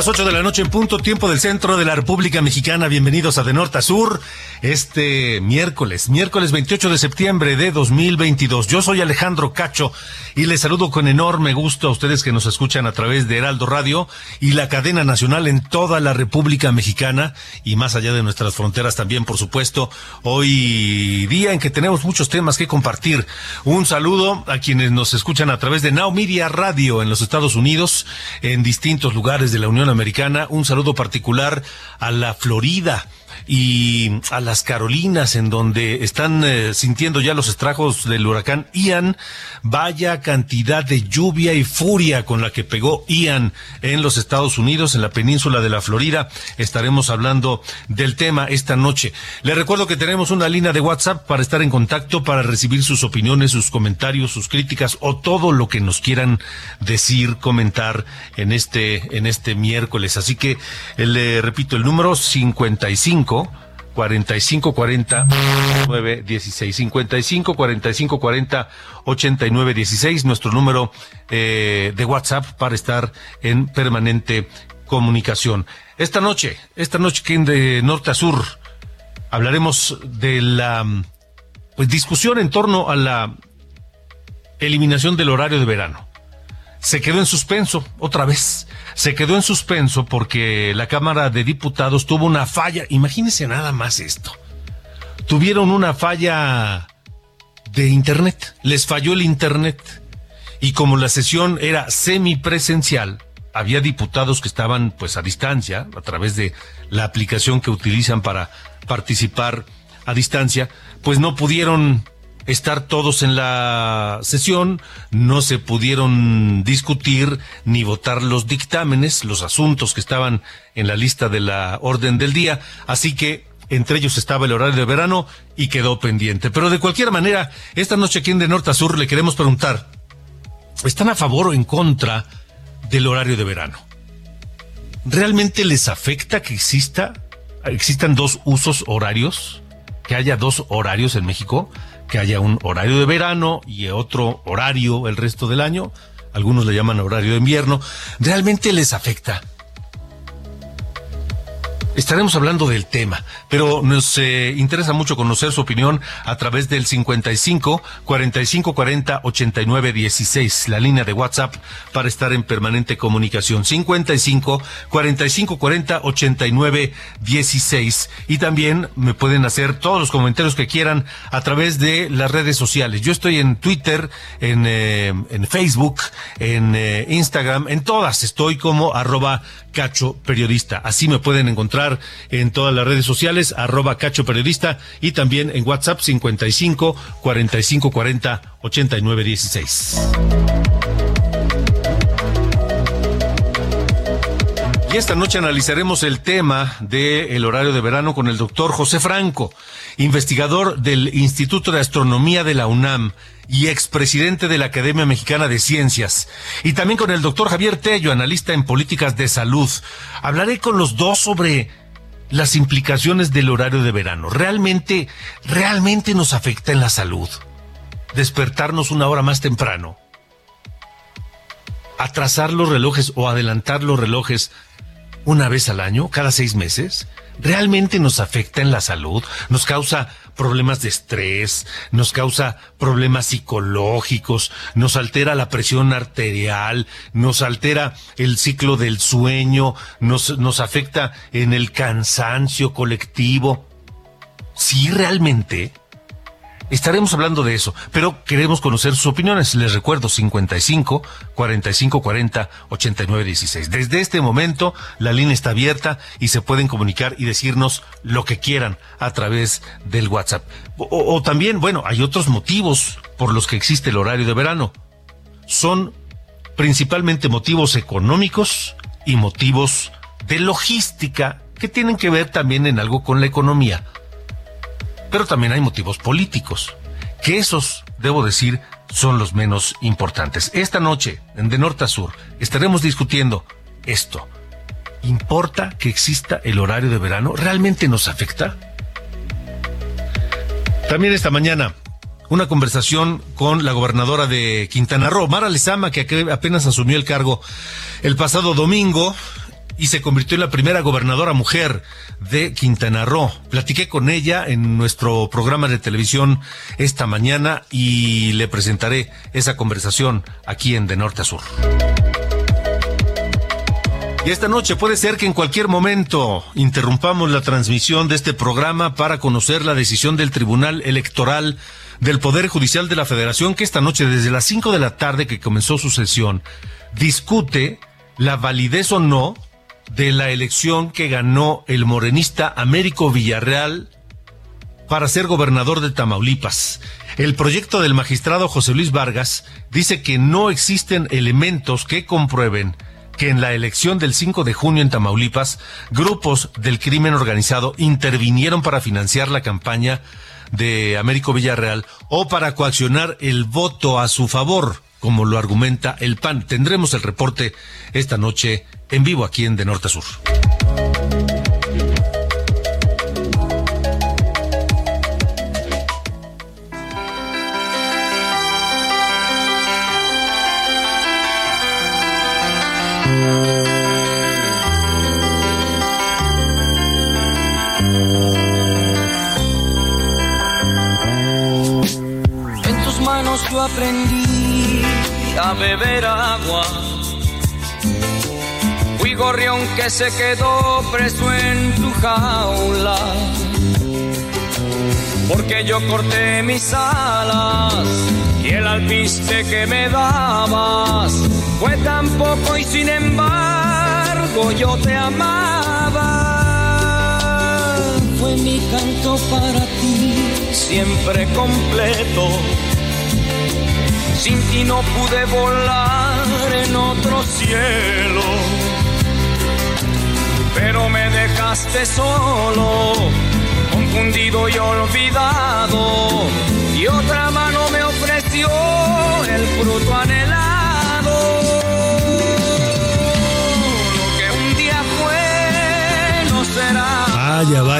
Las 8 de la noche en punto, tiempo del centro de la República Mexicana. Bienvenidos a De Norte a Sur. Este miércoles, miércoles 28 de septiembre de 2022. Yo soy Alejandro Cacho y les saludo con enorme gusto a ustedes que nos escuchan a través de Heraldo Radio y la cadena nacional en toda la República Mexicana y más allá de nuestras fronteras también, por supuesto. Hoy día en que tenemos muchos temas que compartir. Un saludo a quienes nos escuchan a través de Now Radio en los Estados Unidos, en distintos lugares de la Unión Americana. Un saludo particular a la Florida y a las Carolinas, en donde están eh, sintiendo ya los estragos del huracán Ian. Vaya cantidad de lluvia y furia con la que pegó Ian en los Estados Unidos, en la península de la Florida. Estaremos hablando del tema esta noche. Les recuerdo que tenemos una línea de WhatsApp para estar en contacto, para recibir sus opiniones, sus comentarios, sus críticas o todo lo que nos quieran decir, comentar en este, en este miércoles. Así que eh, le repito el número 55 45 40 9 16 55 45 40 89 16 nuestro número eh, de WhatsApp para estar en permanente comunicación. Esta noche, esta noche que de norte a sur hablaremos de la pues discusión en torno a la eliminación del horario de verano. Se quedó en suspenso otra vez se quedó en suspenso porque la Cámara de Diputados tuvo una falla. Imagínense nada más esto. Tuvieron una falla de Internet. Les falló el Internet. Y como la sesión era semipresencial, había diputados que estaban pues a distancia, a través de la aplicación que utilizan para participar a distancia, pues no pudieron estar todos en la sesión, no se pudieron discutir ni votar los dictámenes, los asuntos que estaban en la lista de la orden del día, así que entre ellos estaba el horario de verano y quedó pendiente. Pero de cualquier manera, esta noche aquí en De Norte a Sur le queremos preguntar, ¿están a favor o en contra del horario de verano? ¿Realmente les afecta que exista, existan dos usos horarios? ¿Que haya dos horarios en México? Que haya un horario de verano y otro horario el resto del año. Algunos le llaman horario de invierno. ¿Realmente les afecta? Estaremos hablando del tema, pero nos eh, interesa mucho conocer su opinión a través del 55 45 40 89 16, la línea de WhatsApp para estar en permanente comunicación. 55 45 40 89 16. Y también me pueden hacer todos los comentarios que quieran a través de las redes sociales. Yo estoy en Twitter, en, eh, en Facebook, en eh, Instagram, en todas estoy como arroba cacho periodista. Así me pueden encontrar en todas las redes sociales, arroba cacho periodista y también en WhatsApp 55 45 40 89 16. Y esta noche analizaremos el tema del horario de verano con el doctor José Franco, investigador del Instituto de Astronomía de la UNAM y expresidente de la Academia Mexicana de Ciencias. Y también con el doctor Javier Tello, analista en políticas de salud. Hablaré con los dos sobre las implicaciones del horario de verano. ¿Realmente, realmente nos afecta en la salud? Despertarnos una hora más temprano. Atrasar los relojes o adelantar los relojes una vez al año, cada seis meses, realmente nos afecta en la salud, nos causa problemas de estrés, nos causa problemas psicológicos, nos altera la presión arterial, nos altera el ciclo del sueño, nos, nos afecta en el cansancio colectivo. Sí, realmente Estaremos hablando de eso, pero queremos conocer sus opiniones. Les recuerdo 55 45 40 89 16. Desde este momento la línea está abierta y se pueden comunicar y decirnos lo que quieran a través del WhatsApp. O, o también, bueno, hay otros motivos por los que existe el horario de verano. Son principalmente motivos económicos y motivos de logística que tienen que ver también en algo con la economía. Pero también hay motivos políticos, que esos, debo decir, son los menos importantes. Esta noche, en De Norte a Sur, estaremos discutiendo esto. ¿Importa que exista el horario de verano? ¿Realmente nos afecta? También esta mañana, una conversación con la gobernadora de Quintana Roo, Mara Lezama, que apenas asumió el cargo el pasado domingo y se convirtió en la primera gobernadora mujer de Quintana Roo. Platiqué con ella en nuestro programa de televisión esta mañana y le presentaré esa conversación aquí en De Norte a Sur. Y esta noche puede ser que en cualquier momento interrumpamos la transmisión de este programa para conocer la decisión del Tribunal Electoral del Poder Judicial de la Federación que esta noche desde las 5 de la tarde que comenzó su sesión discute la validez o no de la elección que ganó el morenista Américo Villarreal para ser gobernador de Tamaulipas. El proyecto del magistrado José Luis Vargas dice que no existen elementos que comprueben que en la elección del 5 de junio en Tamaulipas, grupos del crimen organizado intervinieron para financiar la campaña de Américo Villarreal o para coaccionar el voto a su favor, como lo argumenta el PAN. Tendremos el reporte esta noche en vivo aquí en De Norte a Sur. Aprendí a beber agua gorrión que se quedó preso en tu jaula. Porque yo corté mis alas y el alpiste que me dabas fue tan poco y sin embargo yo te amaba. Fue mi canto para ti, siempre completo. Sin ti no pude volar en otro cielo. Pero me dejaste solo, confundido y olvidado, y otra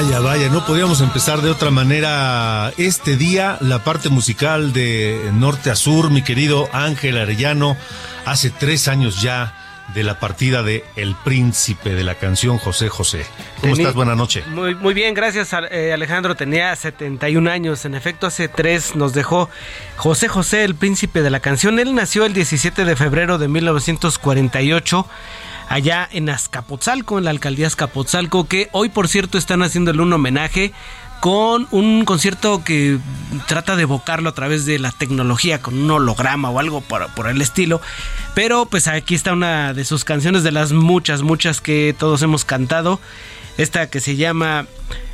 Vaya, vaya, no podíamos empezar de otra manera este día, la parte musical de norte a sur, mi querido Ángel Arellano, hace tres años ya de la partida de El Príncipe de la canción José José. ¿Cómo estás? Buenas noches. Muy, muy bien, gracias eh, Alejandro. Tenía 71 años. En efecto, hace tres nos dejó José José, el Príncipe de la canción. Él nació el 17 de febrero de 1948 allá en Azcapotzalco, en la alcaldía Azcapotzalco, que hoy por cierto están haciéndole un homenaje con un concierto que trata de evocarlo a través de la tecnología, con un holograma o algo por, por, el estilo. Pero pues aquí está una de sus canciones, de las muchas, muchas que todos hemos cantado. Esta que se llama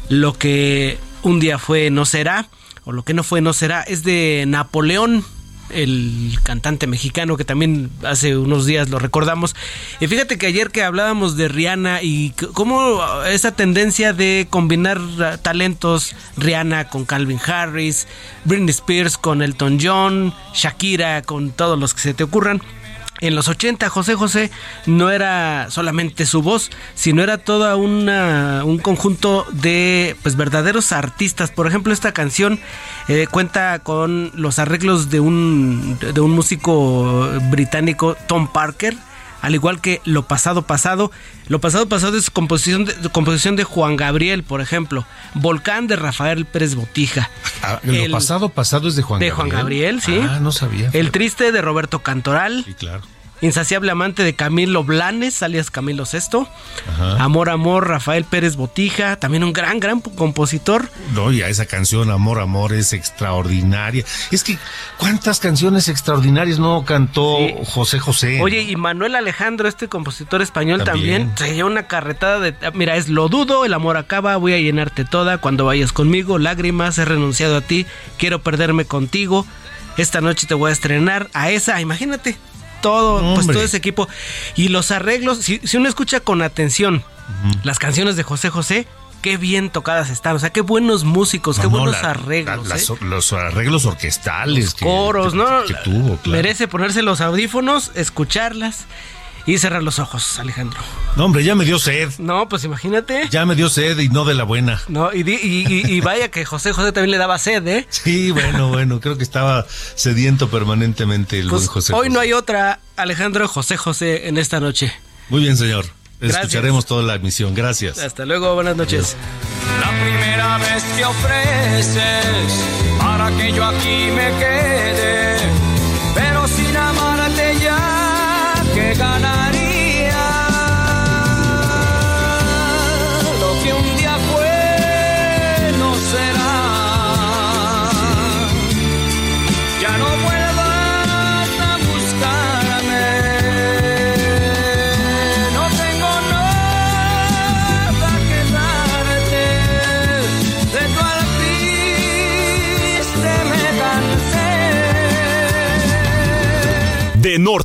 Lo que un día fue no será, o lo que no fue no será, es de Napoleón el cantante mexicano que también hace unos días lo recordamos. Y fíjate que ayer que hablábamos de Rihanna y cómo esa tendencia de combinar talentos, Rihanna con Calvin Harris, Britney Spears con Elton John, Shakira con todos los que se te ocurran, en los 80 José José no era solamente su voz, sino era toda un conjunto de pues verdaderos artistas. Por ejemplo, esta canción eh, cuenta con los arreglos de un de un músico británico Tom Parker al igual que Lo pasado pasado. Lo pasado pasado es composición de, composición de Juan Gabriel, por ejemplo. Volcán de Rafael Pérez Botija. Ah, lo pasado pasado es de Juan de Gabriel. De Juan Gabriel, sí. Ah, no sabía. El triste de Roberto Cantoral. Sí, claro. Insaciable amante de Camilo Blanes, alias Camilo VI. Amor, amor, Rafael Pérez Botija, también un gran, gran compositor. No, ya esa canción, Amor, amor, es extraordinaria. Es que, ¿cuántas canciones extraordinarias no cantó José José? Oye, y Manuel Alejandro, este compositor español también, se lleva una carretada de. Mira, es Lo dudo, el amor acaba, voy a llenarte toda, cuando vayas conmigo, lágrimas, he renunciado a ti, quiero perderme contigo. Esta noche te voy a estrenar a esa, imagínate, todo, pues todo ese equipo. Y los arreglos, si, uno escucha con atención las canciones de José José, qué bien tocadas están, o sea, qué buenos músicos, qué buenos arreglos. ¿eh? Los arreglos orquestales, coros, ¿no? tuvo, Merece ponerse los audífonos, escucharlas y cerrar los ojos, Alejandro. No, hombre, ya me dio sed. No, pues imagínate. Ya me dio sed y no de la buena. No, y, y, vaya que José José también le daba sed, ¿eh? Sí, bueno, bueno, creo que estaba sediento permanentemente el buen pues, José. Hoy no hay otra, Alejandro José José, en esta noche. Muy bien, señor. Escucharemos toda la emisión. Gracias. Hasta luego, buenas noches. La primera vez que ofreces para que yo aquí me quede,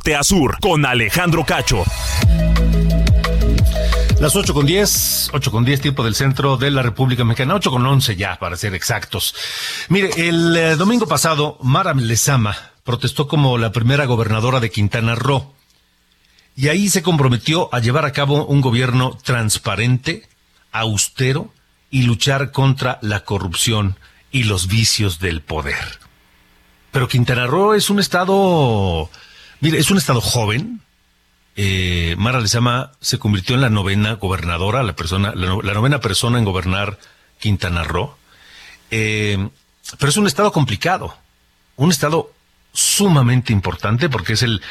norte con Alejandro Cacho. Las 8 con 10, 8 con 10 tiempo del centro de la República Mexicana, 8 con 11 ya, para ser exactos. Mire, el eh, domingo pasado, Mara Lezama protestó como la primera gobernadora de Quintana Roo. Y ahí se comprometió a llevar a cabo un gobierno transparente, austero y luchar contra la corrupción y los vicios del poder. Pero Quintana Roo es un estado Mire, es un estado joven. Eh, Mara Lezama se convirtió en la novena gobernadora, la persona, la, novena persona en gobernar Quintana Roo. Eh, pero es un estado complicado, un estado sumamente importante porque es el,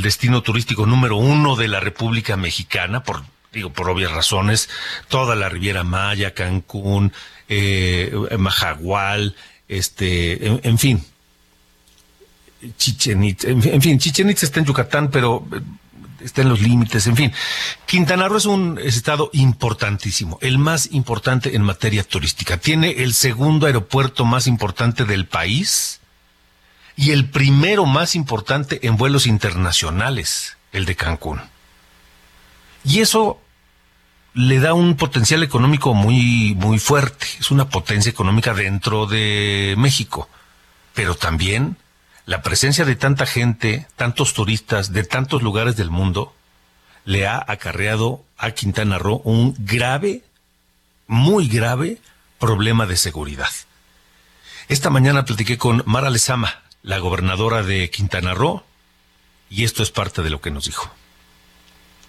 destino turístico número uno de la República Mexicana, por, digo, por obvias razones, toda la Riviera Maya, Cancún, eh, Majagual, este, en fin, Chichen Itza, en fin, Chichen Itza está en Yucatán, pero eh, está en los límites, en fin. Quintana Roo es un estado importantísimo, el más importante en materia turística. Tiene el segundo aeropuerto más importante del país y el primero más importante en vuelos internacionales, el de Cancún. Y eso le da un potencial económico muy, muy fuerte. Es una potencia económica dentro de México, pero también la presencia de tanta gente, tantos turistas de tantos lugares del mundo, le ha acarreado a Quintana Roo un grave, muy grave problema de seguridad. Esta mañana platiqué con Mara Lezama, la gobernadora de Quintana Roo, y esto es parte de lo que nos dijo.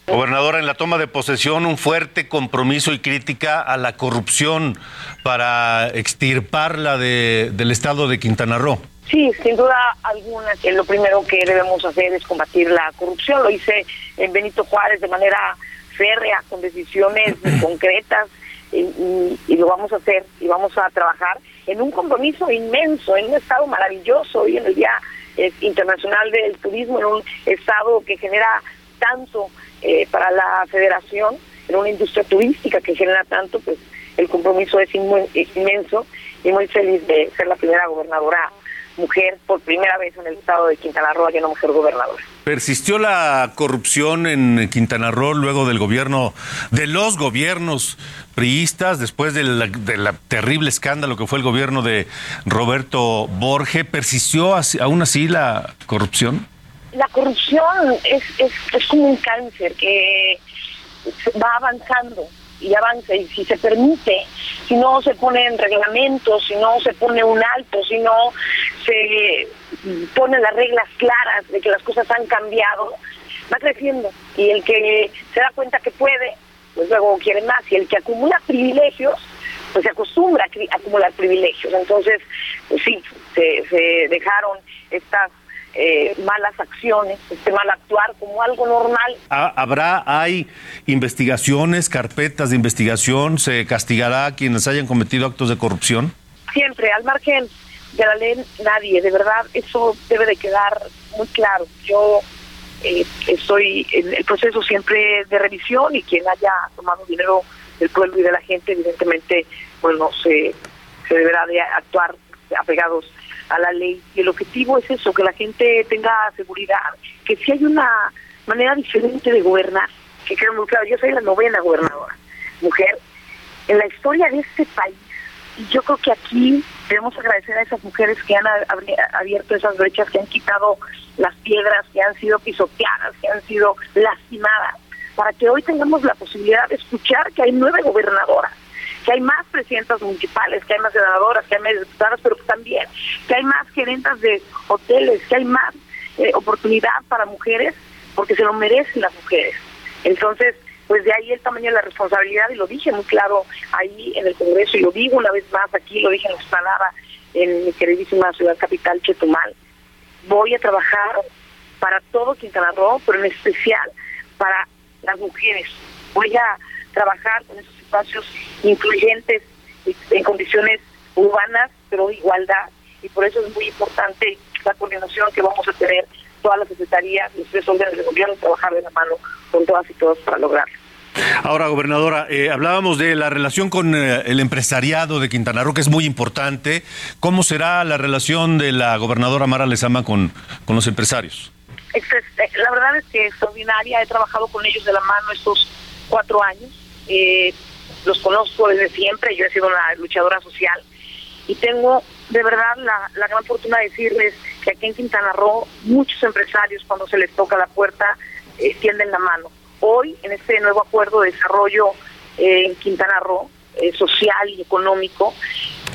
Gobernadora, en la toma de posesión un fuerte compromiso y crítica a la corrupción para extirparla del estado de Quintana Roo. Sí, sin duda alguna que lo primero que debemos hacer es combatir la corrupción. Lo hice en Benito Juárez de manera férrea, con decisiones concretas, y, lo vamos a hacer y vamos a trabajar en un compromiso inmenso, en un estado maravilloso, hoy en el Día eh, Internacional del Turismo, en un estado que genera tanto eh, para la federación, en una industria turística que genera tanto, pues el compromiso es inmenso y muy feliz de ser la primera gobernadora mujer por primera vez en el estado de Quintana Roo, hay una mujer gobernadora. ¿Persistió la corrupción en Quintana Roo luego del gobierno, de los gobiernos priistas, después del terrible escándalo que fue el gobierno de Roberto Borge? ¿Persistió aún así la corrupción? La corrupción es, es, es como un cáncer que va avanzando y avanza y si se permite, si no se ponen reglamentos, si no se pone un alto, si no se ponen las reglas claras de que las cosas han cambiado, va creciendo y el que se da cuenta que puede, pues luego quiere más y el que acumula privilegios, pues se acostumbra a acumular privilegios. Entonces, pues sí, se, se dejaron estas eh, malas acciones, este mal actuar como algo normal. ¿Habrá, hay investigaciones, carpetas de investigación? ¿Se castigará a quienes hayan cometido actos de corrupción? Siempre, al margen de la ley, nadie, de verdad, eso debe de quedar muy claro. Yo eh, estoy en el proceso siempre de revisión y quien haya tomado dinero del pueblo y de la gente, evidentemente, bueno, se, se deberá de actuar apegados a la ley. Y el objetivo es eso, que la gente tenga seguridad, que si hay una manera diferente de gobernar, que quede muy claro, yo soy la novena gobernadora, mujer, en la historia de este país. Y yo creo que aquí debemos agradecer a esas mujeres que han abierto esas brechas, que han quitado las piedras, que han sido pisoteadas, que han sido lastimadas, para que hoy tengamos la posibilidad de escuchar que hay nueve gobernadoras que hay más presidentas municipales, que hay más senadoras, que hay más diputadas, pero también que hay más gerentas de hoteles, que hay más eh, oportunidad para mujeres, porque se lo merecen las mujeres. Entonces, pues de ahí el tamaño de la responsabilidad, y lo dije muy claro ahí en el Congreso, y lo digo una vez más aquí, lo dije en Explanada, en mi queridísima ciudad capital, Chetumal. Voy a trabajar para todo Quintana Roo, pero en especial para las mujeres. Voy a trabajar con esos espacios incluyentes en condiciones urbanas, pero de igualdad. Y por eso es muy importante la coordinación que vamos a tener todas las secretarías, los tres órdenes de gobierno, trabajar de la mano con todas y todos para lograrlo. Ahora, gobernadora, eh, hablábamos de la relación con eh, el empresariado de Quintana Roo, que es muy importante. ¿Cómo será la relación de la gobernadora Mara Lezama con, con los empresarios? Eh, la verdad es que extraordinaria. He trabajado con ellos de la mano estos cuatro años. Eh, los conozco desde siempre, yo he sido una luchadora social y tengo de verdad la, gran fortuna de decirles que aquí en Quintana Roo muchos empresarios cuando se les toca la puerta eh, tienden la mano. Hoy en este nuevo acuerdo de desarrollo eh, en Quintana Roo, eh, social y económico,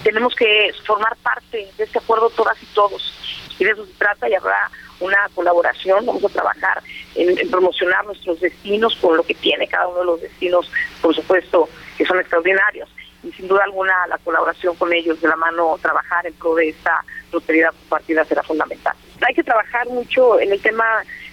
tenemos que formar parte de este acuerdo todas y todos. Y de eso se trata y habrá una colaboración, vamos a trabajar en, promocionar nuestros destinos con lo que tiene cada uno de los destinos, por supuesto, que son extraordinarios. Y sin duda alguna la colaboración con ellos de la mano, trabajar en pro de esta prosperidad compartida será fundamental. Hay que trabajar mucho en el tema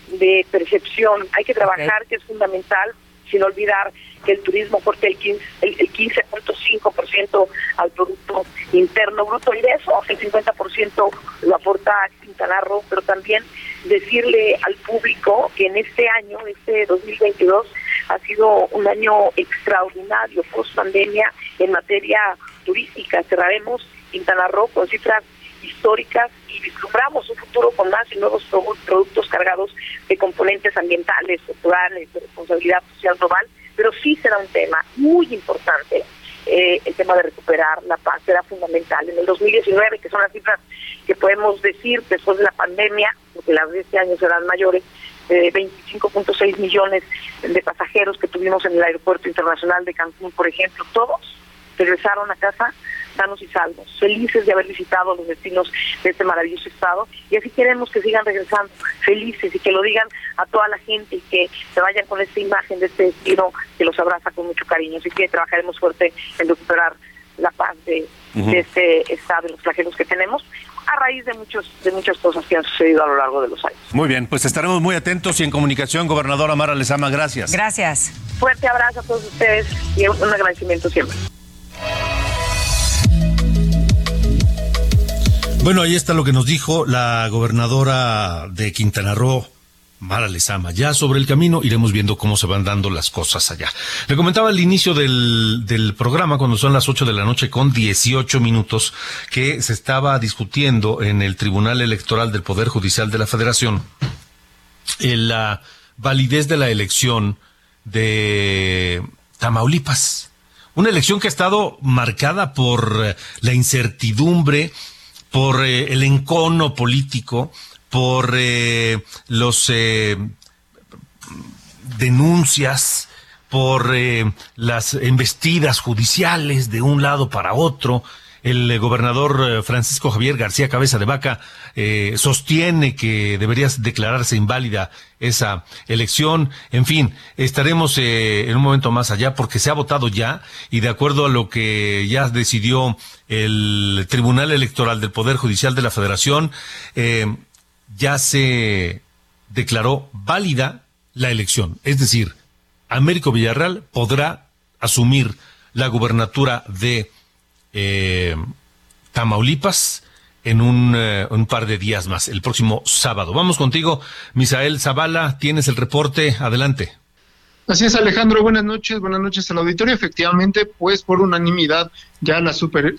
de percepción, hay que trabajar que es fundamental, sin olvidar que el turismo aporta el 15.5% el, 15.5% al Producto Interno Bruto y de eso el 50% lo aporta Quintana Roo, pero también decirle al público que en este año, este 2022, ha sido un año extraordinario post pandemia en materia turística. Cerraremos Quintana Roo con cifras históricas y vislumbramos un futuro con más y nuevos productos cargados de componentes ambientales, culturales, de responsabilidad social global, pero sí será un tema muy importante. Eh, el tema de recuperar la paz será fundamental. En el 2019, que son las cifras que podemos decir después de la pandemia, porque las de este año serán mayores, eh, 25.6 millones de pasajeros que tuvimos en el Aeropuerto Internacional de Cancún, por ejemplo, todos regresaron a casa sanos y salvos, felices de haber visitado los destinos de este maravilloso estado y así queremos que sigan regresando felices y que lo digan a toda la gente y que se vayan con esta imagen de este destino que los abraza con mucho cariño. Así que trabajaremos fuerte en recuperar la paz de, este estado y los flagelos que tenemos a raíz de muchos de muchas cosas que han sucedido a lo largo de los años. Muy bien, pues estaremos muy atentos y en comunicación, gobernadora Mara Lezama, gracias. Gracias. Fuerte abrazo a todos ustedes y un agradecimiento siempre. Bueno, ahí está lo que nos dijo la gobernadora de Quintana Roo, Mara Lezama. Ya sobre el camino iremos viendo cómo se van dando las cosas allá. Le comentaba al inicio del, programa, cuando son las 8 de la noche con 18 minutos, que se estaba discutiendo en el Tribunal Electoral del Poder Judicial de la Federación la validez de la elección de Tamaulipas. Una elección que ha estado marcada por la incertidumbre, por eh, el encono político, por eh, los eh, denuncias, por las embestidas judiciales de un lado para otro, el gobernador eh, Francisco Javier García Cabeza de Vaca eh, sostiene que debería declararse inválida esa elección. En fin, estaremos eh, en un momento más allá porque se ha votado ya y de acuerdo a lo que ya decidió el Tribunal Electoral del Poder Judicial de la Federación, ya se declaró válida la elección. Es decir, Américo Villarreal podrá asumir la gubernatura de eh, Tamaulipas en un, eh, un, par de días más, el próximo sábado. Vamos contigo, Misael Zavala, tienes el reporte, adelante. Así es, Alejandro, buenas noches, buenas noches al auditorio. Efectivamente, pues por unanimidad ya la,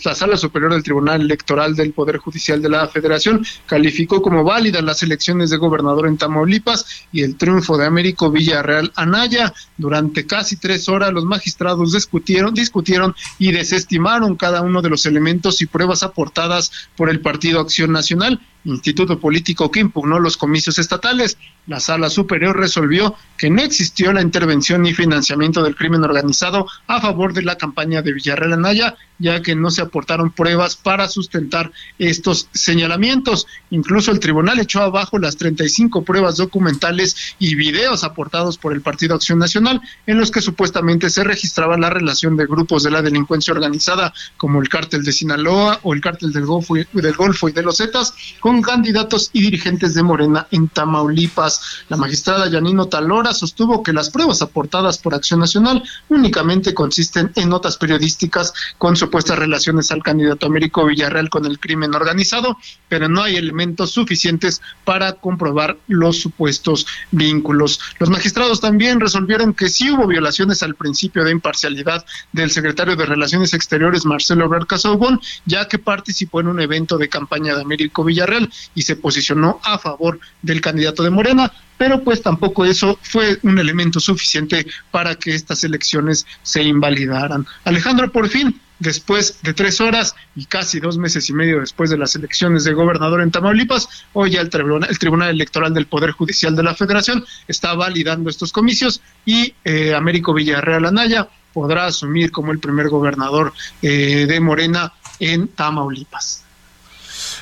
la Sala Superior del Tribunal Electoral del Poder Judicial de la Federación calificó como válidas las elecciones de gobernador en Tamaulipas y el triunfo de Américo Villarreal Anaya. Durante casi tres horas los magistrados discutieron, discutieron y desestimaron cada uno de los elementos y pruebas aportadas por el Partido Acción Nacional, instituto político que impugnó los comicios estatales. La Sala Superior resolvió que no existió la intervención ni financiamiento del crimen organizado a favor de la campaña de Villarreal Anaya ya que no se aportaron pruebas para sustentar estos señalamientos. Incluso el tribunal echó abajo las 35 pruebas documentales y videos aportados por el Partido Acción Nacional, en los que supuestamente se registraba la relación de grupos de la delincuencia organizada, como el cártel de Sinaloa o el cártel del Golfo y, del Golfo y de los Zetas, con candidatos y dirigentes de Morena en Tamaulipas. La magistrada Yanino Talora sostuvo que las pruebas aportadas por Acción Nacional únicamente consisten en notas periodísticas con su supuestas relaciones al candidato Américo Villarreal con el crimen organizado, pero no hay elementos suficientes para comprobar los supuestos vínculos. Los magistrados también resolvieron que sí hubo violaciones al principio de imparcialidad del secretario de Relaciones Exteriores, Marcelo Ebrard Casaubon, ya que participó en un evento de campaña de Américo Villarreal y se posicionó a favor del candidato de Morena, pero pues tampoco eso fue un elemento suficiente para que estas elecciones se invalidaran. Alejandro, por fin, después de tres horas y casi dos meses y medio después de las elecciones de gobernador en Tamaulipas, hoy ya el Tribunal, el Tribunal Electoral del Poder Judicial de la Federación está validando estos comicios y eh, Américo Villarreal Anaya podrá asumir como el primer gobernador eh, de Morena en Tamaulipas.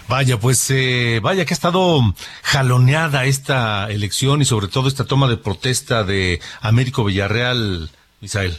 Vaya, pues eh, vaya que ha estado jaloneada esta elección y sobre todo esta toma de protesta de Américo Villarreal, Misael.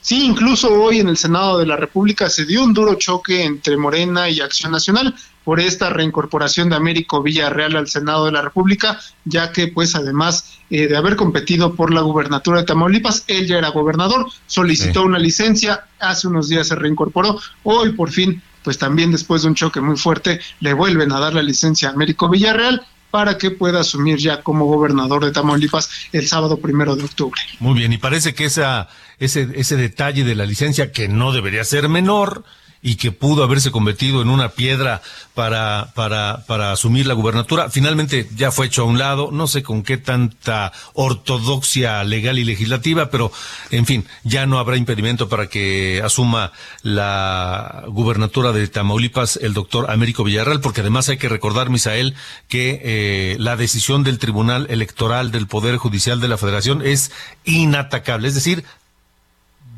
Sí, incluso hoy en el Senado de la República se dio un duro choque entre Morena y Acción Nacional por esta reincorporación de Américo Villarreal al Senado de la República, ya que pues además eh, de haber competido por la gubernatura de Tamaulipas, él ya era gobernador, solicitó una licencia, hace unos días se reincorporó, hoy por fin pues también después de un choque muy fuerte le vuelven a dar la licencia a Américo Villarreal para que pueda asumir ya como gobernador de Tamaulipas el sábado primero de octubre. Muy bien, y parece que esa, ese, ese detalle de la licencia, que no debería ser menor, y que pudo haberse convertido en una piedra para, para, para asumir la gubernatura. Finalmente ya fue hecho a un lado, no sé con qué tanta ortodoxia legal y legislativa, pero en fin, ya no habrá impedimento para que asuma la gubernatura de Tamaulipas el doctor Américo Villarreal, porque además hay que recordar, Misael, que eh, la decisión del Tribunal Electoral del Poder Judicial de la Federación es inatacable, es decir,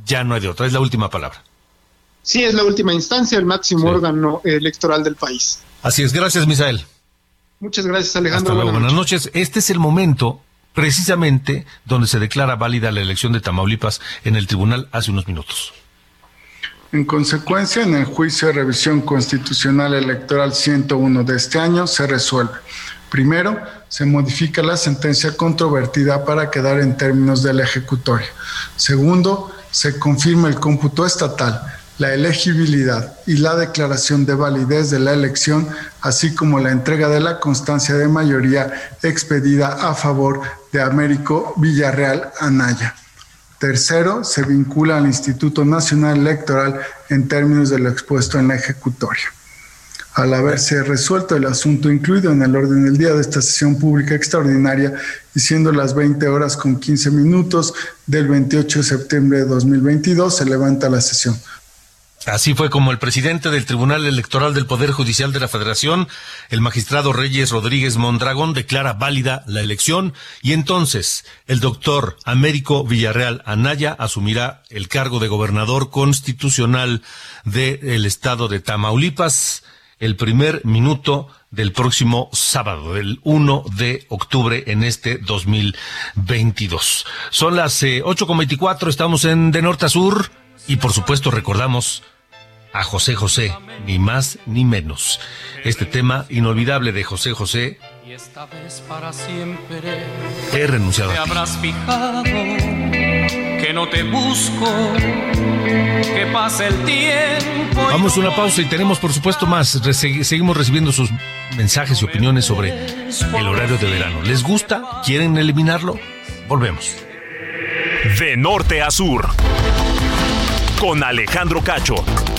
ya no hay de otra, es la última palabra. Sí, es la última instancia, el máximo órgano electoral del país. Así es, gracias Misael. Muchas gracias Alejandro. Hasta luego, buenas, noches. Este es el momento precisamente donde se declara válida la elección de Tamaulipas en el tribunal hace unos minutos. En consecuencia, en el juicio de revisión constitucional electoral 101 de este año se resuelve. Primero, se modifica la sentencia controvertida para quedar en términos de la ejecutoria. Segundo, se confirma el cómputo estatal la elegibilidad y la declaración de validez de la elección, así como la entrega de la constancia de mayoría expedida a favor de Américo Villarreal Anaya. Tercero, se vincula al Instituto Nacional Electoral en términos de lo expuesto en la ejecutoria. Al haberse resuelto el asunto incluido en el orden del día de esta sesión pública extraordinaria y siendo las 20 horas con 15 minutos del 28 de septiembre de 2022, se levanta la sesión. Así fue como el presidente del Tribunal Electoral del Poder Judicial de la Federación, el magistrado Reyes Rodríguez Mondragón, declara válida la elección y entonces el doctor Américo Villarreal Anaya asumirá el cargo de gobernador constitucional del estado de Tamaulipas el primer minuto del próximo sábado, del 1 de octubre en este 2022. Son las 8.24, eh, estamos en De Norte a Sur y por supuesto recordamos a José José, ni más ni menos. Este tema inolvidable de José José. Y esta vez para siempre. He renunciado. Te habrás fijado que no te busco, que pase el tiempo. Vamos a una pausa y tenemos por supuesto más. seguimos recibiendo sus mensajes y opiniones sobre el horario de verano. ¿Les gusta? ¿Quieren eliminarlo? Volvemos. De norte a sur. Con Alejandro Cacho.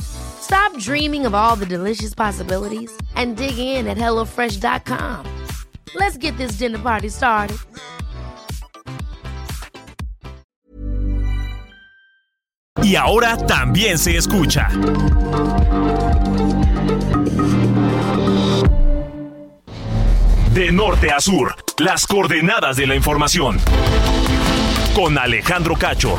Stop dreaming of all the delicious possibilities and dig in at HelloFresh.com. Let's get this dinner party started. Y ahora también se escucha. De norte a sur, las coordenadas de la información. Con Alejandro Cacho.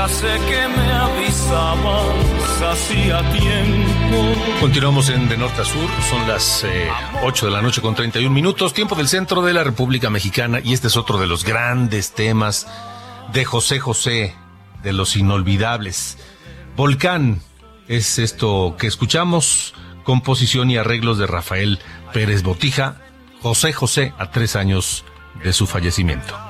Ya sé que me tiempo. Continuamos en De Norte a Sur, son las 8 eh, de la noche con 31 minutos, tiempo del centro de la República Mexicana, y este es otro de los grandes temas de José José, de los inolvidables. Volcán es esto que escuchamos, composición y arreglos de Rafael Pérez Botija, José José a tres años de su fallecimiento.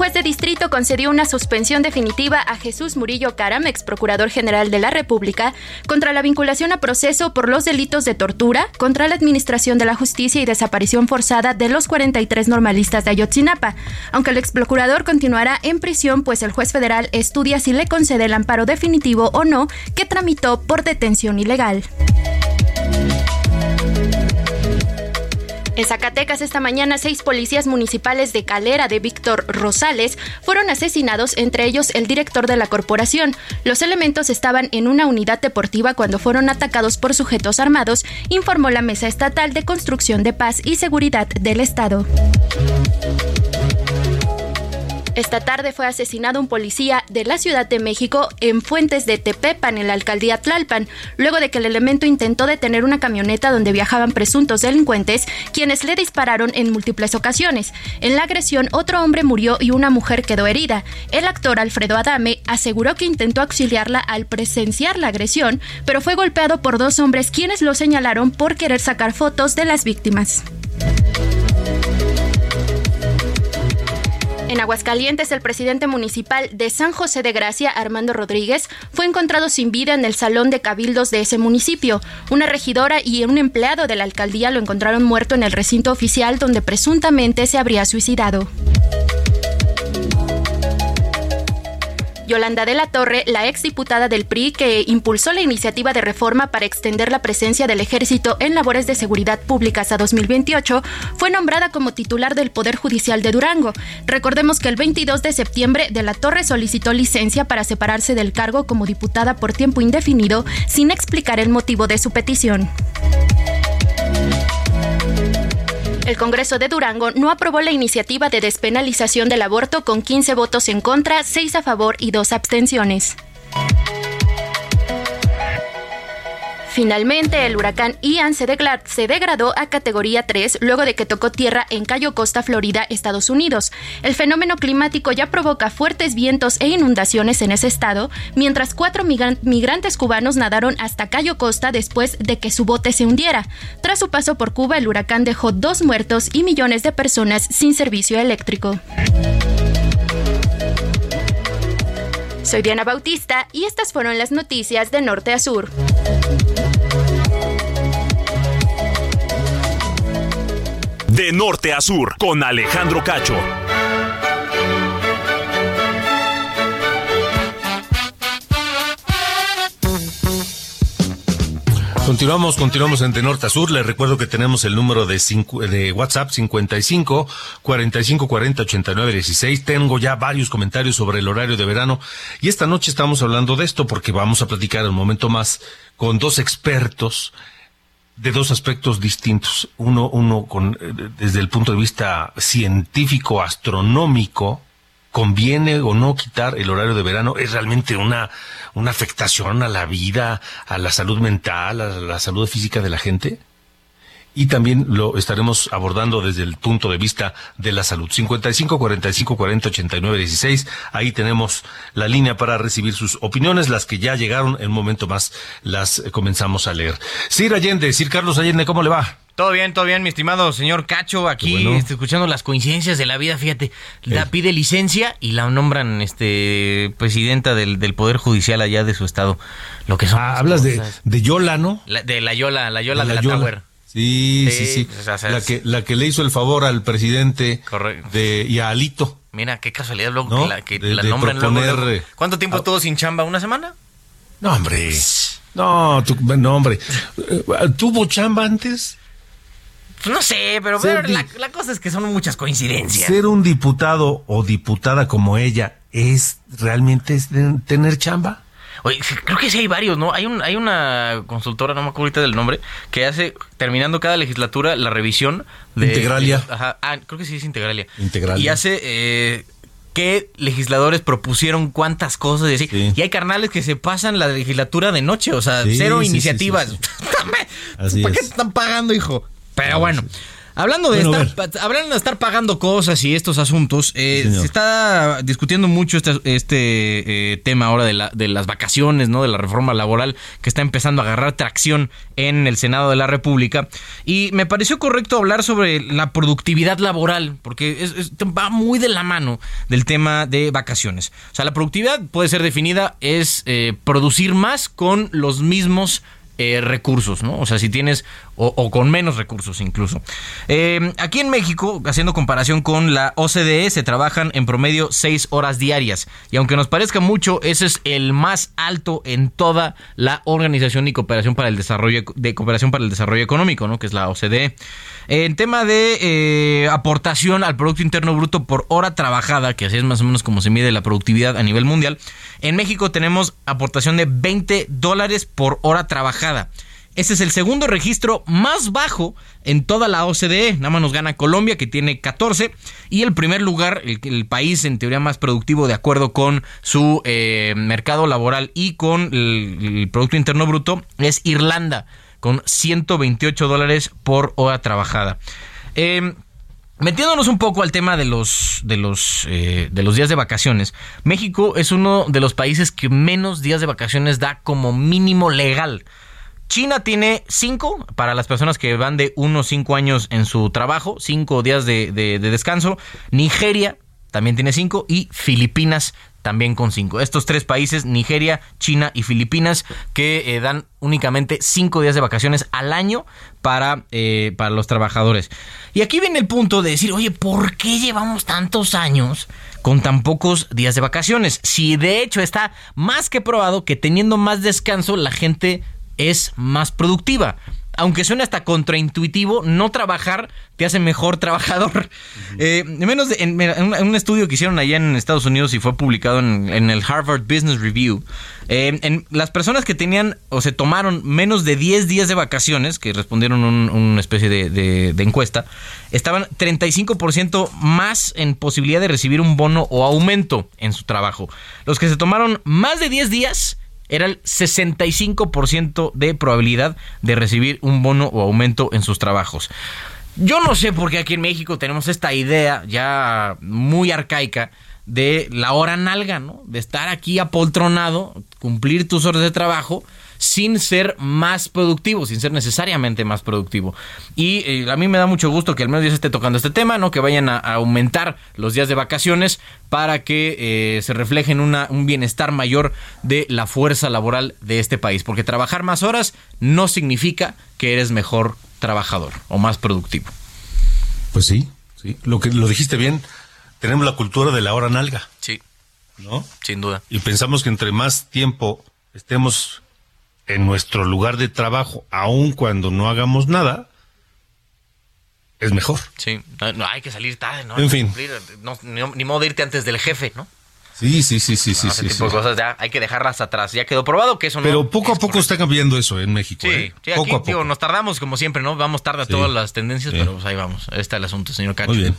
Juez de distrito concedió una suspensión definitiva a Jesús Murillo Caram, ex procurador general de la República, contra la vinculación a proceso por los delitos de tortura, contra la administración de la justicia y desaparición forzada de los 43 normalistas de Ayotzinapa. Aunque el ex procurador continuará en prisión, pues el juez federal estudia si le concede el amparo definitivo o no que tramitó por detención ilegal. En Zacatecas esta mañana, seis policías municipales de Calera de Víctor Rosales fueron asesinados, entre ellos el director de la corporación. Los elementos estaban en una unidad deportiva cuando fueron atacados por sujetos armados, informó la Mesa Estatal de Construcción de Paz y Seguridad del Estado. Esta tarde fue asesinado un policía de la Ciudad de México en Fuentes de Tepepan, en la alcaldía Tlalpan, luego de que el elemento intentó detener una camioneta donde viajaban presuntos delincuentes, quienes le dispararon en múltiples ocasiones. En la agresión, otro hombre murió y una mujer quedó herida. El actor Alfredo Adame aseguró que intentó auxiliarla al presenciar la agresión, pero fue golpeado por dos hombres quienes lo señalaron por querer sacar fotos de las víctimas. En Aguascalientes, el presidente municipal de San José de Gracia, Armando Rodríguez, fue encontrado sin vida en el salón de cabildos de ese municipio. Una regidora y un empleado de la alcaldía lo encontraron muerto en el recinto oficial donde presuntamente se habría suicidado. Yolanda de la Torre, la exdiputada del PRI que impulsó la iniciativa de reforma para extender la presencia del ejército en labores de seguridad pública hasta 2028, fue nombrada como titular del Poder Judicial de Durango. Recordemos que el 22 de septiembre de la Torre solicitó licencia para separarse del cargo como diputada por tiempo indefinido sin explicar el motivo de su petición. El Congreso de Durango no aprobó la iniciativa de despenalización del aborto con 15 votos en contra, 6 a favor y 2 abstenciones. Finalmente, el huracán Ian se, degradó a categoría 3 luego de que tocó tierra en Cayo Costa, Florida, Estados Unidos. El fenómeno climático ya provoca fuertes vientos e inundaciones en ese estado, mientras cuatro migrantes cubanos nadaron hasta Cayo Costa después de que su bote se hundiera. Tras su paso por Cuba, el huracán dejó dos muertos y millones de personas sin servicio eléctrico. Soy Diana Bautista y estas fueron las noticias de Norte a Sur. De norte a sur, con Alejandro Cacho. Continuamos, continuamos en De Norte a Sur. Les recuerdo que tenemos el número de, de WhatsApp 55 45 40 89 16. Tengo ya varios comentarios sobre el horario de verano y esta noche estamos hablando de esto porque vamos a platicar un momento más con dos expertos de dos aspectos distintos. Uno, uno con, eh, desde el punto de vista científico, astronómico, conviene o no quitar el horario de verano, es realmente una, una afectación a la vida, a la salud mental, a la salud física de la gente y también lo estaremos abordando desde el punto de vista de la salud. 55 45 40 89 16. Ahí tenemos la línea para recibir sus opiniones, las que ya llegaron en un momento más las comenzamos a leer. Sir Allende, Sir Carlos Allende, ¿cómo le va? Todo bien, todo bien, mi estimado señor Cacho, aquí estoy escuchando las coincidencias de la vida, fíjate, la pide licencia y la nombran este presidenta del, Poder Judicial allá de su estado. Lo que son ah, hablas de, de Yola, ¿no? de la Yola, la Yola de la, Tower. Sí, sí, sí. la, que, la que le hizo el favor al presidente de, y a Alito. Mira, qué casualidad, luego que la, nombran eh, ¿Cuánto tiempo estuvo sin chamba? ¿Una semana? No, hombre. No, no, hombre. Eh, ¿Tuvo chamba antes? Pues no sé, pero, la, cosa es que son muchas coincidencias. Ser un diputado o diputada como ella es realmente tener chamba. Oye, creo que sí hay varios, ¿no? Hay, un, hay una consultora, no me acuerdo ahorita del nombre, que hace, terminando cada legislatura, la revisión de... Integralia. ajá, ah, creo que sí es Integralia. Integralia. Y hace... Eh, qué legisladores propusieron cuántas cosas y así. Y hay carnales que se pasan la legislatura de noche, o sea, cero iniciativas. ¿Para qué están pagando, hijo? Pero bueno, Hablando de, estar, hablando de estar pagando cosas y estos asuntos, eh, se está discutiendo mucho este, este eh, tema ahora de, la, de las vacaciones, ¿no? De la reforma laboral que está empezando a agarrar tracción en el Senado de la República. Y me pareció correcto hablar sobre la productividad laboral, porque va muy de la mano del tema de vacaciones. O sea, la productividad puede ser definida es eh, producir más con los mismos eh, recursos, ¿no? O sea, si tienes, o, con menos recursos incluso. Eh, aquí en México, haciendo comparación con la OCDE, se trabajan en promedio seis horas diarias. Y aunque nos parezca mucho, ese es el más alto en toda la Organización y Cooperación para el Desarrollo, de Cooperación para el Desarrollo Económico, ¿no? Que es la OCDE. En tema de eh, aportación al Producto Interno Bruto por hora trabajada, que así es más o menos como se mide la productividad a nivel mundial, en México tenemos aportación de 20 dólares por hora trabajada. Ese es el segundo registro más bajo en toda la OCDE. Nada más nos gana Colombia, que tiene 14. Y el primer lugar, el, país en teoría más productivo de acuerdo con su eh, mercado laboral y con el Producto Interno Bruto, es Irlanda con 128 dólares por hora trabajada. Eh, Metiéndonos un poco al tema de los, de, los, eh, de los días de vacaciones, México es uno de los países que menos días de vacaciones da como mínimo legal. China tiene cinco para las personas que van de uno o cinco años en su trabajo, cinco días de, de descanso. Nigeria también tiene cinco y Filipinas también con cinco. Estos tres países, Nigeria, China y Filipinas, que eh, dan únicamente cinco días de vacaciones al año para, eh, para los trabajadores. Y aquí viene el punto de decir, oye, ¿por qué llevamos tantos años con tan pocos días de vacaciones? Si de hecho está más que probado que teniendo más descanso la gente es más productiva aunque suene hasta contraintuitivo, no trabajar te hace mejor trabajador. Eh, menos en, un estudio que hicieron allá en Estados Unidos y fue publicado en, el Harvard Business Review, eh, en las personas que tenían o se tomaron menos de 10 días de vacaciones, que respondieron una especie de, de encuesta, estaban 35% más en posibilidad de recibir un bono o aumento en su trabajo. Los que se tomaron más de 10 días era el 65% de probabilidad de recibir un bono o aumento en sus trabajos. Yo no sé por qué aquí en México tenemos esta idea ya muy arcaica de la hora nalga, ¿no? De estar aquí apoltronado, cumplir tus horas de trabajo sin ser más productivo, sin ser necesariamente más productivo. Y eh, a mí me da mucho gusto que al menos ya se esté tocando este tema, ¿no? Que vayan a, aumentar los días de vacaciones para que eh, se refleje en un bienestar mayor de la fuerza laboral de este país. Porque trabajar más horas no significa que eres mejor trabajador o más productivo. Pues sí, sí. Lo que lo dijiste bien, tenemos la cultura de la hora nalga. Sí. ¿No? Sin duda. Y pensamos que entre más tiempo estemos en nuestro lugar de trabajo, aun cuando no hagamos nada, es mejor. Sí, no, hay que salir tarde, ¿no? En fin. ni, modo de irte antes del jefe, ¿no? Sí, sí, sí, sí, sí. Ese tipo de cosas ya hay que dejarlas atrás. Ya quedó probado que eso no. Pero poco a poco está cambiando eso en México. Sí, ¿eh? poco a poco. nos tardamos como siempre, ¿no? Vamos tarde a todas las tendencias, pero pues ahí vamos. Ahí está el asunto, señor Cacho. Muy bien.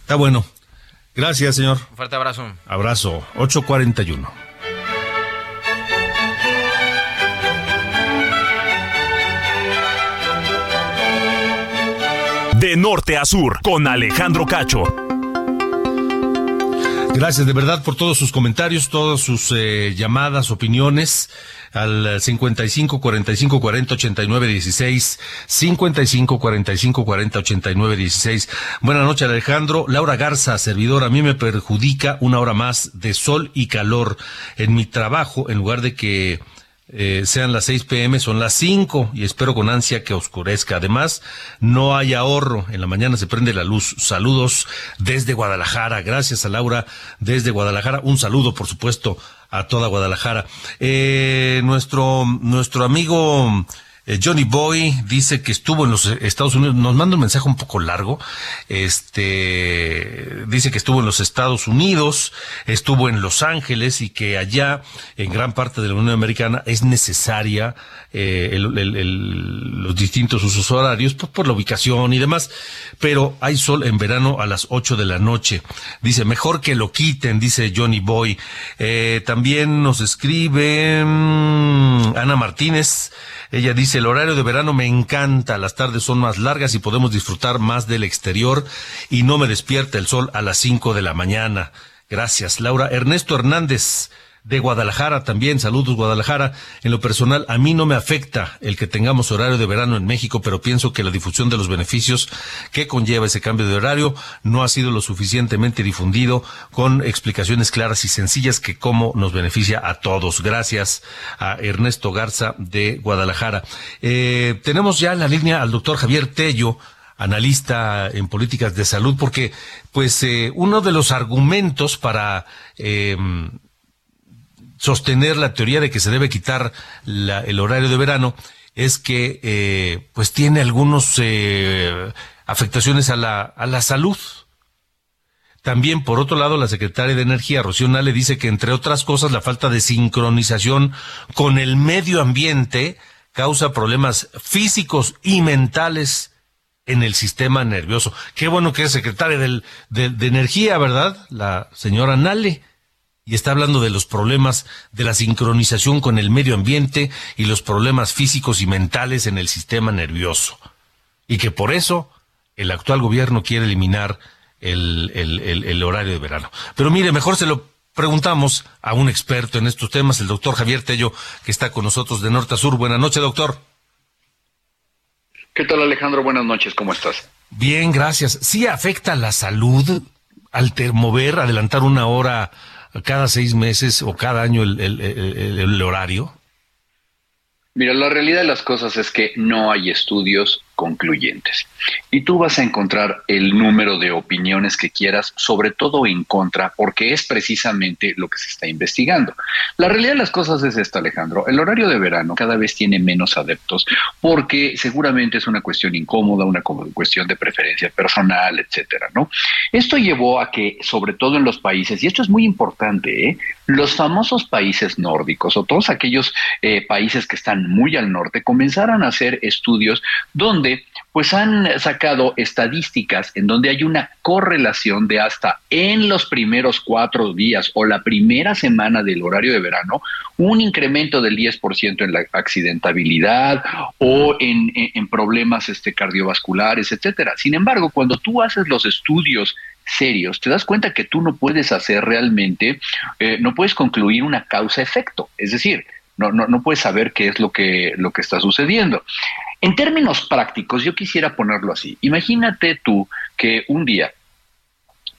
Está bueno. Gracias, señor. Un fuerte abrazo. Abrazo. 841. De norte a sur con Alejandro Cacho. Gracias de verdad por todos sus comentarios, todas sus eh, llamadas, opiniones al 55 45 40 89 16 55 45 40 89 16. Buenas noches Alejandro. Laura Garza, servidor, a mí me perjudica una hora más de sol y calor en mi trabajo en lugar de que eh, sean las 6 pm, son las 5 y espero con ansia que oscurezca. Además, no hay ahorro. En la mañana se prende la luz. Saludos desde Guadalajara. Gracias a Laura desde Guadalajara. Un saludo, por supuesto, a toda Guadalajara. Eh, nuestro, nuestro amigo eh, Johnny Boy dice que estuvo en los Estados Unidos, nos manda un mensaje un poco largo, este, dice que estuvo en los Estados Unidos, estuvo en Los Ángeles y que allá, en gran parte de la Unión Americana, es necesaria eh, los distintos usos horarios por la ubicación y demás, pero hay sol en verano a las 8 de la noche. Dice, mejor que lo quiten, dice Johnny Boy. Eh, también nos escribe mm, Ana Martínez, ella dice, el horario de verano me encanta. Las tardes son más largas y podemos disfrutar más del exterior y no me despierta el sol a las 5 de la mañana. Gracias, Laura. Ernesto Hernández de Guadalajara también. Saludos, Guadalajara. En lo personal, a mí no me afecta el que tengamos horario de verano en México, pero pienso que la difusión de los beneficios que conlleva ese cambio de horario no ha sido lo suficientemente difundido con explicaciones claras y sencillas que cómo nos beneficia a todos. Gracias a Ernesto Garza de Guadalajara. Eh, tenemos ya en la línea al doctor Javier Tello analista en políticas de salud, porque pues eh, uno de los argumentos para eh, sostener la teoría de que se debe quitar el horario de verano es que eh, pues tiene algunas eh, afectaciones a la, a la salud. También, por otro lado, la secretaria de Energía, Rocío Nale, dice que, entre otras cosas, la falta de sincronización con el medio ambiente causa problemas físicos y mentales en el sistema nervioso. Qué bueno que es secretaria del, de, de Energía, ¿verdad? La señora Nale y está hablando de los problemas de la sincronización con el medio ambiente y los problemas físicos y mentales en el sistema nervioso. Y que por eso el actual gobierno quiere eliminar el, horario de verano. Pero mire, mejor se lo preguntamos a un experto en estos temas, el doctor Javier Tello, que está con nosotros de norte a sur. Buenas noches, doctor. ¿Qué tal, Alejandro? Buenas noches, ¿cómo estás? Bien, gracias. ¿Sí afecta la salud al mover, adelantar una hora cada seis meses o cada año el, el, el horario? Mira, la realidad de las cosas es que no hay estudios concluyentes. Y tú vas a encontrar el número de opiniones que quieras, sobre todo en contra, porque es precisamente lo que se está investigando. La realidad de las cosas es esta, Alejandro. El horario de verano cada vez tiene menos adeptos, porque seguramente es una cuestión incómoda, una cuestión de preferencia personal, etcétera, ¿no? Esto llevó a que, sobre todo en los países, y esto es muy importante, ¿eh? los famosos países nórdicos o todos aquellos eh, países que están muy al norte comenzaron a hacer estudios donde pues han sacado estadísticas en donde hay una correlación de hasta en los primeros cuatro días o la primera semana del horario de verano, un incremento del 10% en la accidentabilidad o en, problemas este, cardiovasculares, etcétera. Sin embargo, cuando tú haces los estudios serios, te das cuenta que tú no puedes hacer realmente, eh, no puedes concluir una causa-efecto. Es decir, no, no, no puedes saber qué es lo que, lo que está sucediendo. En términos prácticos, yo quisiera ponerlo así. Imagínate tú que un día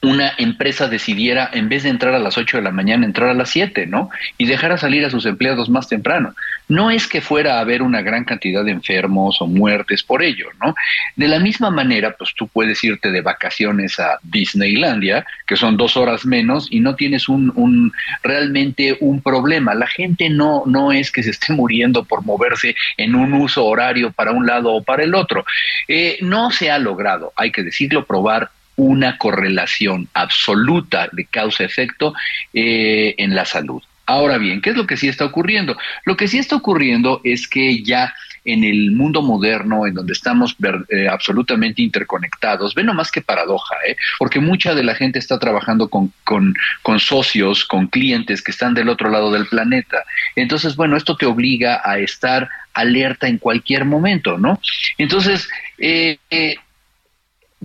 una empresa decidiera, en vez de entrar a las 8 de la mañana, entrar a las 7, ¿no? Y dejara salir a sus empleados más temprano. No es que fuera a haber una gran cantidad de enfermos o muertes por ello, ¿no? De la misma manera, pues tú puedes irte de vacaciones a Disneylandia, que son dos horas menos, y no tienes un, un realmente un problema. La gente no, no es que se esté muriendo por moverse en un uso horario para un lado o para el otro. Eh, no se ha logrado, hay que decirlo, probar una correlación absoluta de causa-efecto eh, en la salud. Ahora bien, ¿qué es lo que sí está ocurriendo? Lo que sí está ocurriendo es que ya en el mundo moderno, en donde estamos eh, absolutamente interconectados, ve nomás que paradoja, ¿eh? porque mucha de la gente está trabajando con, con, con, socios, con clientes que están del otro lado del planeta. Entonces, bueno, esto te obliga a estar alerta en cualquier momento, ¿no? Entonces, eh,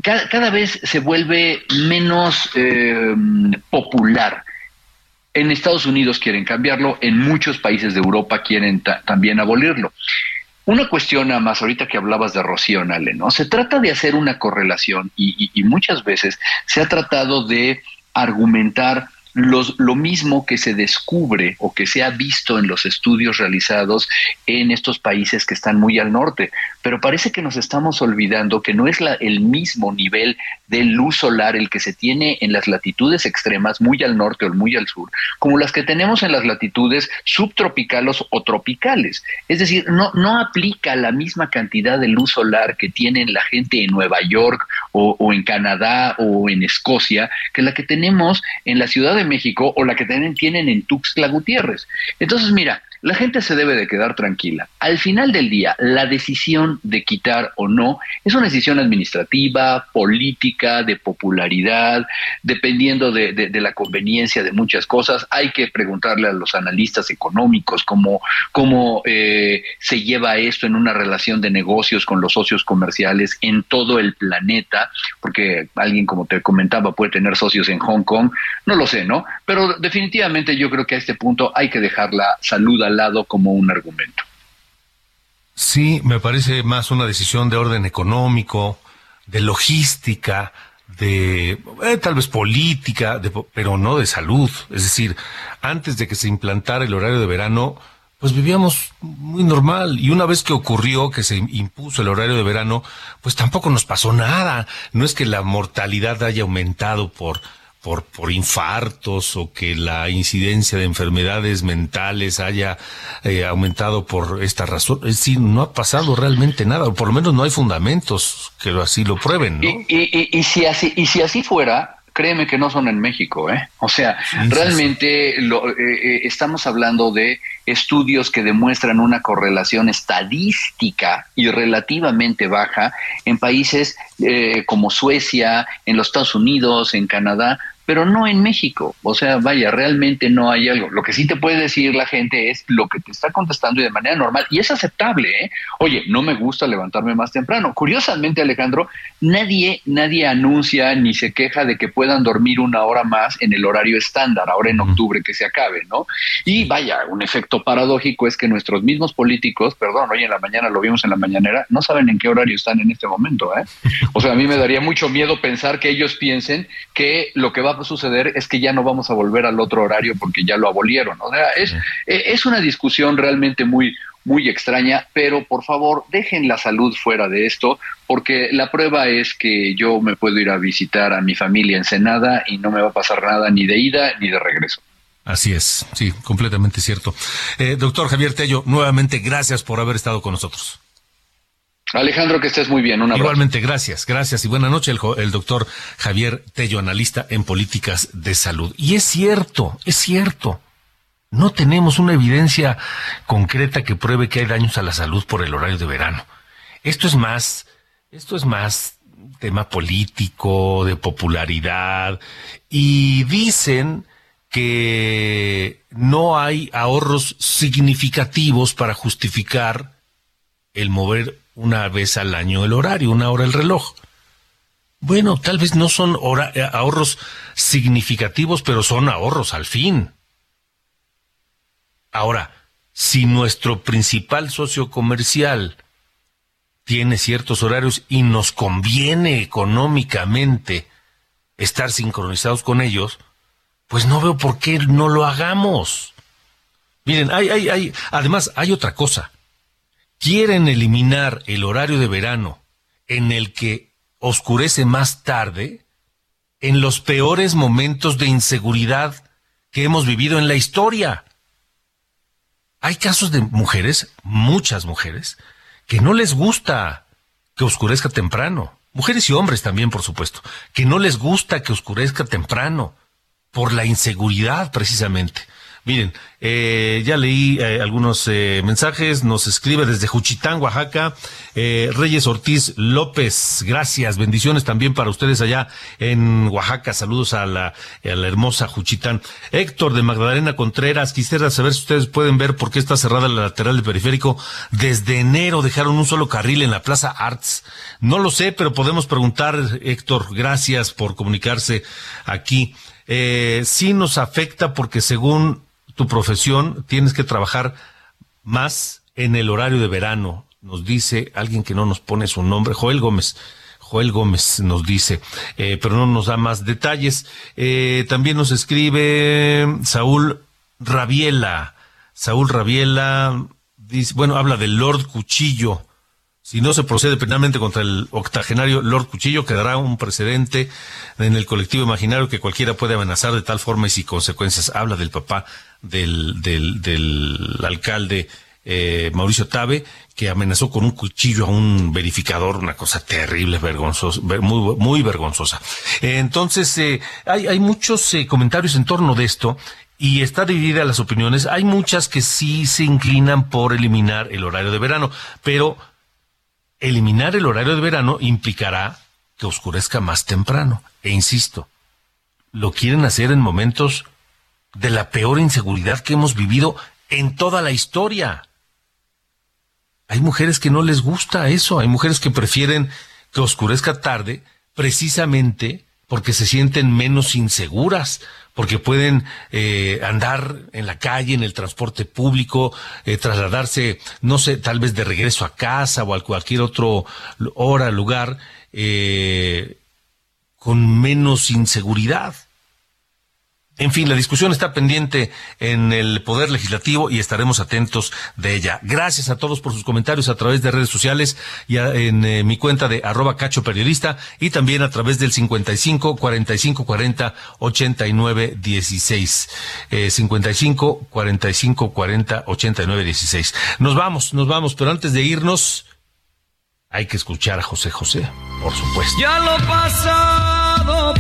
cada, vez se vuelve menos eh, popular. En Estados Unidos quieren cambiarlo, en muchos países de Europa quieren también abolirlo. Una cuestión nada más, ahorita que hablabas de Rocío Nale, ¿no? Se trata de hacer una correlación y muchas veces se ha tratado de argumentar lo mismo que se descubre o que se ha visto en los estudios realizados en estos países que están muy al norte. Pero parece que nos estamos olvidando que no es la, el mismo nivel de luz solar el que se tiene en las latitudes extremas, muy al norte o muy al sur, como las que tenemos en las latitudes subtropicales o tropicales. Es decir, no, no aplica la misma cantidad de luz solar que tienen la gente en Nueva York o, en Canadá o en Escocia que la que tenemos en la Ciudad de México o la que tienen, tienen en Tuxtla Gutiérrez. Entonces, mira, la gente se debe de quedar tranquila. Al final del día, la decisión de quitar o no es una decisión administrativa, política, de popularidad, dependiendo de, la conveniencia de muchas cosas. Hay que preguntarle a los analistas económicos cómo, cómo eh, se lleva esto en una relación de negocios con los socios comerciales en todo el planeta, porque alguien, como te comentaba, puede tener socios en Hong Kong, no lo sé, ¿no? Pero definitivamente yo creo que a este punto hay que dejar la salud al lado como un argumento. Sí, me parece más una decisión de orden económico, de logística, de eh, tal vez política, pero no de salud. Es decir, antes de que se implantara el horario de verano, pues vivíamos muy normal. Y una vez que ocurrió que se impuso el horario de verano, pues tampoco nos pasó nada. No es que la mortalidad haya aumentado por por, por infartos o que la incidencia de enfermedades mentales haya eh, aumentado por esta razón. Es decir, no ha pasado realmente nada, o por lo menos no hay fundamentos que así lo prueben. ¿no? Y, y, y, si así, y si así fuera, créeme que no son en México, ¿eh? O sea, realmente Lo, eh, eh, estamos hablando de estudios que demuestran una correlación estadística y relativamente baja en países eh, como Suecia, en los Estados Unidos, en Canadá, pero no en México. O sea, vaya, realmente no hay algo. Lo que sí te puede decir la gente es lo que te está contestando y de manera normal, y es aceptable, ¿eh? Oye, no me gusta levantarme más temprano. Curiosamente, Alejandro, nadie, nadie anuncia ni se queja de que puedan dormir una hora más en el horario estándar, ahora en octubre que se acabe, ¿no? Y vaya, un efecto paradójico es que nuestros mismos políticos, perdón, hoy en la mañana lo vimos en la mañanera, no saben en qué horario están en este momento, ¿eh? O sea, a mí me daría mucho miedo pensar que ellos piensen que lo que va a suceder es que ya no vamos a volver al otro horario porque ya lo abolieron. O sea, es, e, es una discusión realmente muy, muy extraña, pero por favor dejen la salud fuera de esto, porque la prueba es que yo me puedo ir a visitar a mi familia en Senada y no me va a pasar nada ni de ida ni de regreso. Así es, sí, completamente cierto. Eh, doctor Javier Tello, nuevamente gracias por haber estado con nosotros. Alejandro, que estés muy bien. Un Igualmente, gracias, gracias y buena noche. El, el, doctor Javier Tello, analista en políticas de salud. Y es cierto, es cierto. No tenemos una evidencia concreta que pruebe que hay daños a la salud por el horario de verano. Esto es más, esto es más tema político, de popularidad. Y dicen que no hay ahorros significativos para justificar el mover una vez al año el horario, una hora el reloj. Bueno, tal vez no son eh, ahorros significativos, pero son ahorros al fin. Ahora, si nuestro principal socio comercial tiene ciertos horarios y nos conviene económicamente estar sincronizados con ellos, pues no veo por qué no lo hagamos. Miren, hay, hay, hay, además hay otra cosa quieren eliminar el horario de verano en el que oscurece más tarde, en los peores momentos de inseguridad que hemos vivido en la historia. Hay casos de mujeres, muchas mujeres, que no les gusta que oscurezca temprano. Mujeres y hombres también, por supuesto, que no les gusta que oscurezca temprano, por la inseguridad precisamente. Miren, eh, ya leí eh, algunos eh, mensajes, nos escribe desde Juchitán, Oaxaca, Reyes Ortiz López, gracias, bendiciones también para ustedes allá en Oaxaca, saludos a la, a la hermosa Juchitán. Héctor de Magdalena Contreras, quisiera saber si ustedes pueden ver por qué está cerrada la lateral del periférico. Desde enero dejaron un solo carril en la Plaza Arts. No lo sé, pero podemos preguntar, Héctor, gracias por comunicarse aquí. Eh, sí nos afecta porque según tu profesión tienes que trabajar más en el horario de verano, nos dice alguien que no nos pone su nombre, Joel Gómez. Joel Gómez nos dice, eh, pero no nos da más detalles. Eh, también nos escribe Saúl Rabiela. Saúl Rabiela dice, bueno, habla del Lord Cuchillo. Si no se procede penalmente contra el octogenario Lord Cuchillo, quedará un precedente en el colectivo imaginario que cualquiera puede amenazar de tal forma y sin consecuencias. Habla del papá del, del, del alcalde eh, Mauricio Tabe, que amenazó con un cuchillo a un verificador, una cosa terrible, vergonzosa, muy, muy vergonzosa. Entonces, eh, hay, hay muchos eh, comentarios en torno de esto y está dividida las opiniones. Hay muchas que sí se inclinan por eliminar el horario de verano, pero eliminar el horario de verano implicará que oscurezca más temprano. E insisto, lo quieren hacer en momentos de la peor inseguridad que hemos vivido en toda la historia. Hay mujeres que no les gusta eso, hay mujeres que prefieren que oscurezca tarde precisamente porque se sienten menos inseguras, porque pueden eh, andar en la calle, en el transporte público, eh, trasladarse, no sé, tal vez de regreso a casa o a cualquier otro hora, lugar, eh, con menos inseguridad. En fin, la discusión está pendiente en el Poder Legislativo y estaremos atentos de ella. Gracias a todos por sus comentarios a través de redes sociales y en eh, mi cuenta de arroba cacho periodista y también a través del 55 45 40 89 16. 55 45 40 89 16. Nos vamos, nos vamos, pero antes de irnos hay que escuchar a José José, por supuesto. Ya lo pasado,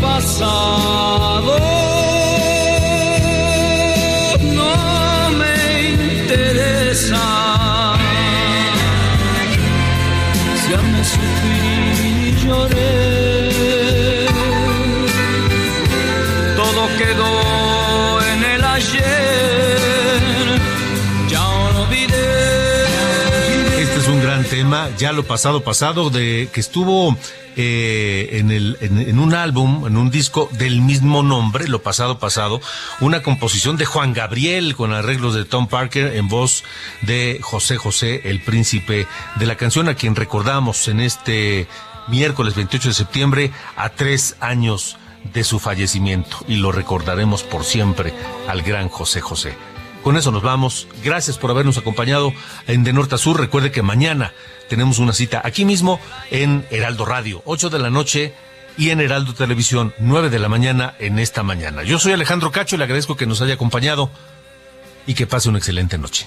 ya lo pasado pasado, de que estuvo eh, en, el, en, un álbum, en un disco del mismo nombre, lo pasado pasado, una composición de Juan Gabriel con arreglos de Tom Parker en voz de José José, el príncipe de la canción, a quien recordamos en este miércoles 28 de septiembre a tres años de su fallecimiento y lo recordaremos por siempre al gran José José. Con eso nos vamos. Gracias por habernos acompañado en De Norte a Sur. Recuerde que mañana tenemos una cita aquí mismo en Heraldo Radio, 8 de la noche y en Heraldo Televisión, 9 de la mañana en esta mañana. Yo soy Alejandro Cacho y le agradezco que nos haya acompañado y que pase una excelente noche.